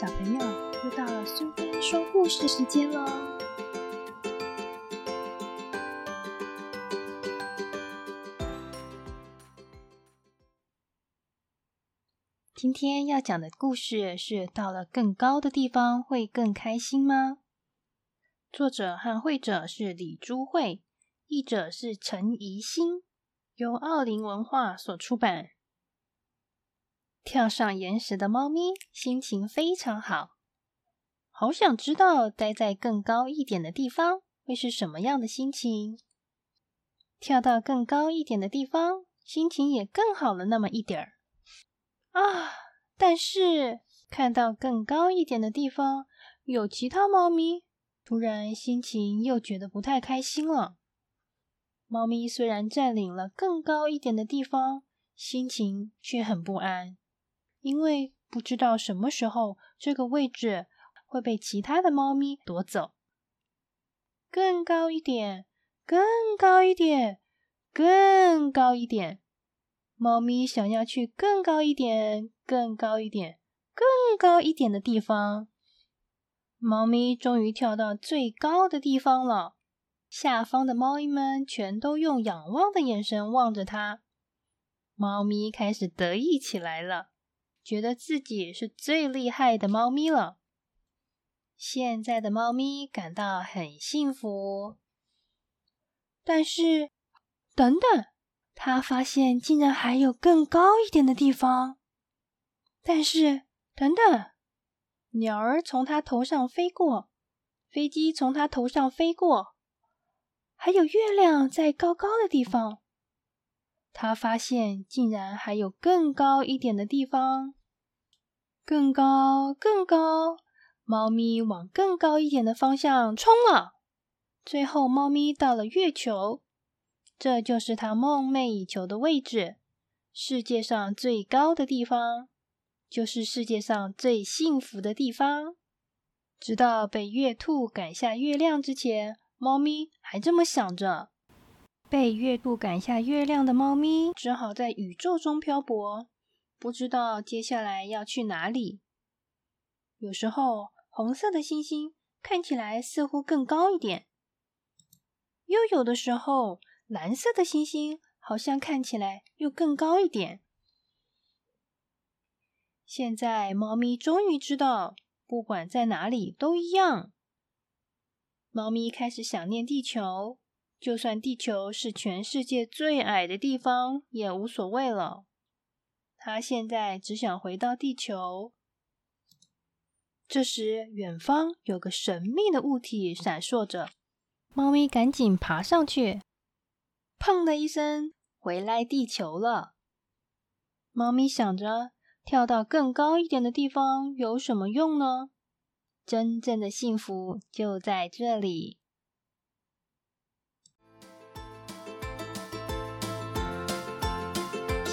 小朋友，又到了苏菲说故事时间喽！今天要讲的故事是：到了更高的地方会更开心吗？作者和绘者是李珠慧，译者是陈怡欣，由奥林文化所出版。跳上岩石的猫咪心情非常好，好想知道待在更高一点的地方会是什么样的心情。跳到更高一点的地方，心情也更好了那么一点儿啊！但是看到更高一点的地方有其他猫咪，突然心情又觉得不太开心了。猫咪虽然占领了更高一点的地方，心情却很不安。因为不知道什么时候这个位置会被其他的猫咪夺走。更高一点，更高一点，更高一点！猫咪想要去更高一点、更高一点、更高一点的地方。猫咪终于跳到最高的地方了。下方的猫咪们全都用仰望的眼神望着它。猫咪开始得意起来了。觉得自己是最厉害的猫咪了。现在的猫咪感到很幸福，但是，等等，他发现竟然还有更高一点的地方。但是，等等，鸟儿从他头上飞过，飞机从他头上飞过，还有月亮在高高的地方。他发现竟然还有更高一点的地方。更高，更高！猫咪往更高一点的方向冲了。最后，猫咪到了月球，这就是它梦寐以求的位置。世界上最高的地方，就是世界上最幸福的地方。直到被月兔赶下月亮之前，猫咪还这么想着。被月兔赶下月亮的猫咪，只好在宇宙中漂泊。不知道接下来要去哪里。有时候，红色的星星看起来似乎更高一点；又有的时候，蓝色的星星好像看起来又更高一点。现在，猫咪终于知道，不管在哪里都一样。猫咪开始想念地球，就算地球是全世界最矮的地方，也无所谓了。他现在只想回到地球。这时，远方有个神秘的物体闪烁着，猫咪赶紧爬上去，砰的一声，回来地球了。猫咪想着，跳到更高一点的地方有什么用呢？真正的幸福就在这里。